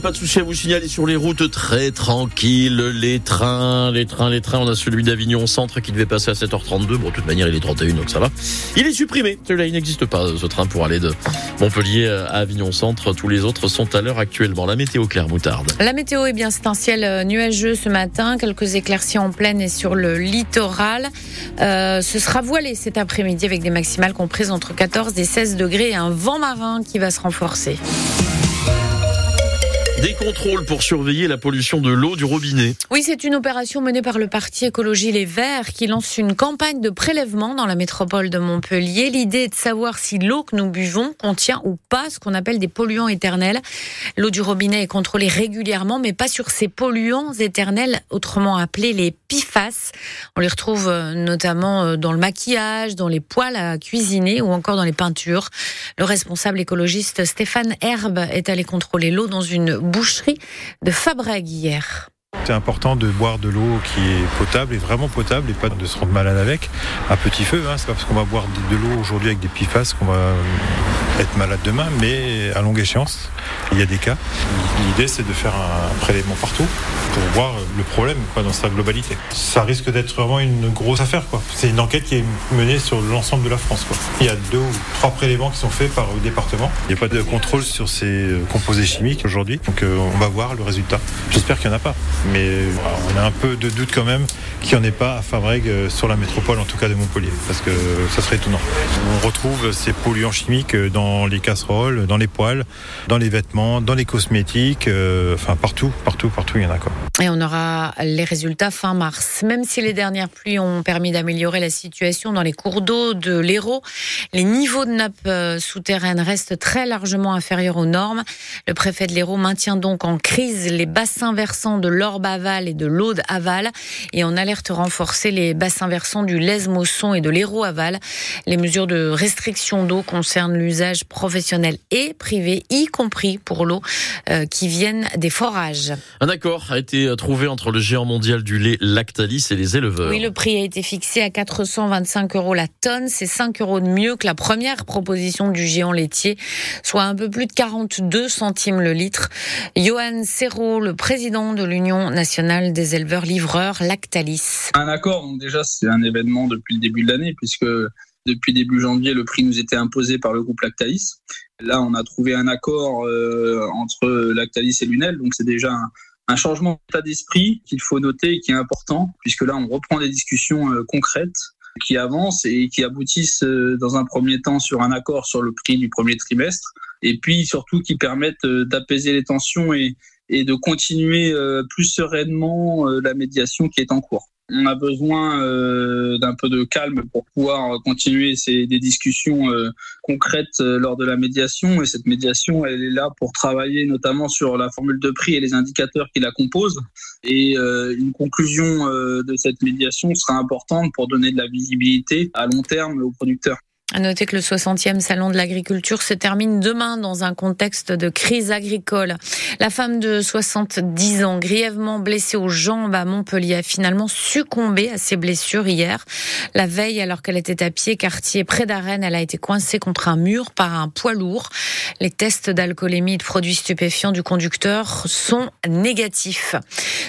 pas de souci à vous signaler sur les routes très tranquilles. Les trains, les trains, les trains. On a celui d'Avignon Centre qui devait passer à 7h32. Bon, de toute manière, il est 31, donc ça va. Il est supprimé. Celui-là, il n'existe pas, ce train pour aller de Montpellier à Avignon Centre. Tous les autres sont à l'heure actuellement. La météo Claire Moutarde. La météo, est bien, c'est un ciel euh, nuageux ce matin. Quelques éclaircies en pleine et sur le littoral. Euh, ce sera voilé cet après-midi avec des maximales comprises entre 14 et 16 degrés et un vent marin qui va se renforcer. Des contrôles pour surveiller la pollution de l'eau du robinet. Oui, c'est une opération menée par le parti Écologie Les Verts qui lance une campagne de prélèvement dans la métropole de Montpellier. L'idée est de savoir si l'eau que nous buvons contient ou pas ce qu'on appelle des polluants éternels. L'eau du robinet est contrôlée régulièrement, mais pas sur ces polluants éternels, autrement appelés les PFAS. On les retrouve euh, notamment euh, dans le maquillage, dans les poêles à cuisiner ou encore dans les peintures. Le responsable écologiste Stéphane Herbe est allé contrôler l'eau dans une boucherie de Fabrègue hier. C'est important de boire de l'eau qui est potable et vraiment potable et pas de se rendre malade avec à petit feu. Hein. C'est pas parce qu'on va boire de l'eau aujourd'hui avec des PFAS qu'on va être malade demain, mais à longue échéance, il y a des cas. L'idée, c'est de faire un prélèvement partout pour voir le problème dans sa globalité. Ça risque d'être vraiment une grosse affaire. C'est une enquête qui est menée sur l'ensemble de la France. Il y a deux ou trois prélèvements qui sont faits par le département. Il n'y a pas de contrôle sur ces euh, composés chimiques aujourd'hui, donc euh, on va voir le résultat. J'espère qu'il n'y en a pas, mais on a un peu de doute quand même qu'il n'y en ait pas à Fabrègue euh, sur la métropole, en tout cas de Montpellier, parce que ça serait étonnant. On retrouve ces polluants chimiques dans les casseroles, dans les poêles, dans les vêtements, dans les cosmétiques, enfin partout, partout, partout, il y en a quoi. Et on aura les résultats fin mars. Même si les dernières pluies ont permis d'améliorer la situation dans les cours d'eau de l'Hérault, les niveaux de nappes euh, souterraines restent très largement inférieurs aux normes. Le préfet de l'Hérault maintient donc en crise les bassins versants de l'Orbe aval et de l'Aude aval et en alerte renforcée les bassins versants du Lez-Mosson et de l'Hérault aval. Les mesures de restriction d'eau concernent l'usage professionnel et privé, y compris pour l'eau euh, qui viennent des forages. Un accord a été trouvé entre le géant mondial du lait Lactalis et les éleveurs. Oui, le prix a été fixé à 425 euros la tonne. C'est 5 euros de mieux que la première proposition du géant laitier, soit un peu plus de 42 centimes le litre. Johan Serrault, le président de l'Union nationale des éleveurs livreurs Lactalis. Un accord, donc déjà c'est un événement depuis le début de l'année puisque depuis début janvier, le prix nous était imposé par le groupe Lactalis. Là, on a trouvé un accord euh, entre Lactalis et Lunel, donc c'est déjà un, changement d'état d'esprit qu'il faut noter et qui est important, puisque là, on reprend des discussions euh, concrètes qui avancent et qui aboutissent euh, dans un premier temps sur un accord sur le prix du premier trimestre, et puis surtout qui permettent d'apaiser les tensions et, et de continuer plus sereinement la médiation qui est en cours on a besoin euh, d'un peu de calme pour pouvoir continuer ces, des discussions euh, concrètes euh, lors de la médiation. Et cette médiation, elle est là pour travailler notamment sur la formule de prix et les indicateurs qui la composent. Et une conclusion de cette médiation sera importante pour donner de la visibilité à long terme aux producteurs. À noter que le 60e salon de l'agriculture se termine demain dans un contexte de crise agricole. La femme de 70 ans, grièvement blessée aux jambes à Montpellier, a finalement succombé à ses blessures hier. La veille, alors qu'elle était à pied, quartier près d'Arène, elle a été coincée contre un mur par un poids lourd. Les tests d'alcoolémie et de produits stupéfiants du conducteur sont négatifs.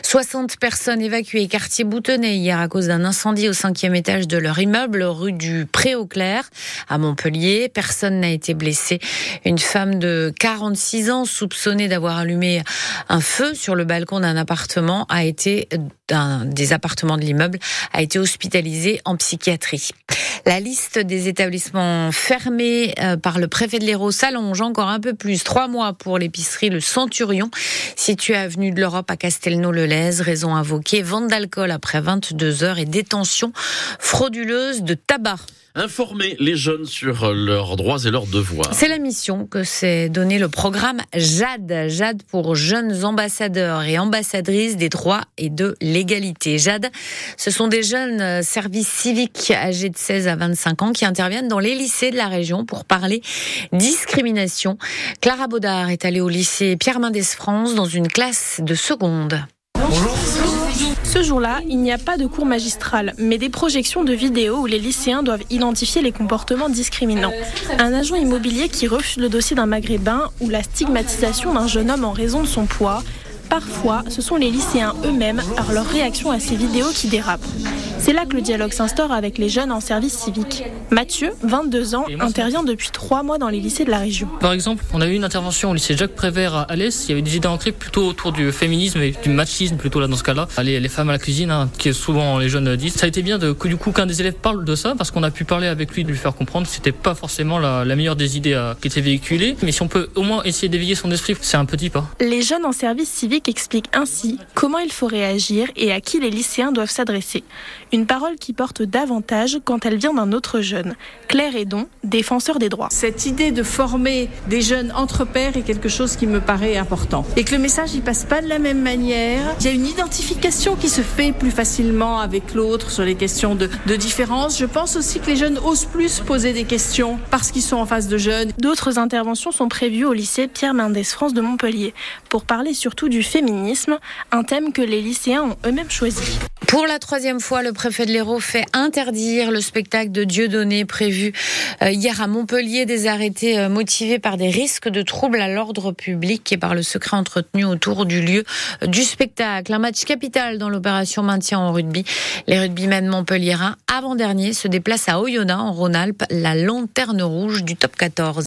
60 personnes évacuées quartier Boutonnet hier à cause d'un incendie au cinquième étage de leur immeuble, rue du Pré-au-Clair à Montpellier. Personne n'a été blessé. Une femme de 46 ans soupçonnée d'avoir allumé un feu sur le balcon d'un appartement a été des appartements de l'immeuble a été hospitalisée en psychiatrie. La liste des établissements fermés euh, par le préfet de l'Hérault s'allonge encore un peu plus. Trois mois pour l'épicerie Le Centurion, située avenue de l'Europe à Castelnau-le-Lez. Raison invoquée, vente d'alcool après 22 heures et détention frauduleuse de tabac informer les jeunes sur leurs droits et leurs devoirs. C'est la mission que s'est donné le programme JAD, JAD pour jeunes ambassadeurs et ambassadrices des droits et de l'égalité. JAD, ce sont des jeunes euh, services civiques âgés de 16 à 25 ans qui interviennent dans les lycées de la région pour parler discrimination. Clara Baudard est allée au lycée Pierre Mendès France dans une classe de seconde. Bonjour. Ce jour-là, il n'y a pas de cours magistral, mais des projections de vidéos où les lycéens doivent identifier les comportements discriminants. Un agent immobilier qui refuse le dossier d'un maghrébin ou la stigmatisation d'un jeune homme en raison de son poids. Parfois, ce sont les lycéens eux-mêmes par leur réaction à ces vidéos qui dérapent. C'est là que le dialogue s'instaure avec les jeunes en service civique. Mathieu, 22 ans, intervient depuis trois mois dans les lycées de la région. Par exemple, on a eu une intervention au lycée Jacques Prévert à Alès. Il y avait des idées ancrées plutôt autour du féminisme et du machisme, plutôt là dans ce cas-là. Les, les femmes à la cuisine, hein, qui souvent les jeunes disent. Ça a été bien de, que du coup qu'un des élèves parle de ça parce qu'on a pu parler avec lui, de lui faire comprendre que c'était pas forcément la, la, meilleure des idées à, qui était véhiculée. Mais si on peut au moins essayer d'éveiller son esprit, c'est un petit pas. Les jeunes en service civique expliquent ainsi comment il faut réagir et à qui les lycéens doivent s'adresser. Une parole qui porte davantage quand elle vient d'un autre jeune. Claire Edon, défenseur des droits. Cette idée de former des jeunes entre pairs est quelque chose qui me paraît important. Et que le message ne passe pas de la même manière. Il y a une identification qui se fait plus facilement avec l'autre sur les questions de, de différence. Je pense aussi que les jeunes osent plus poser des questions parce qu'ils sont en face de jeunes. D'autres interventions sont prévues au lycée Pierre Mendès France de Montpellier pour parler surtout du féminisme, un thème que les lycéens ont eux-mêmes choisi. Pour la troisième fois, le préfet de l'Hérault fait interdire le spectacle de Dieudonné prévu euh, hier à Montpellier. Des arrêtés euh, motivés par des risques de troubles à l'ordre public et par le secret entretenu autour du lieu euh, du spectacle. Un match capital dans l'opération maintien en rugby. Les rugbymen montpelliérains, avant-dernier, se déplacent à Oyonnax en Rhône-Alpes, la lanterne rouge du top 14.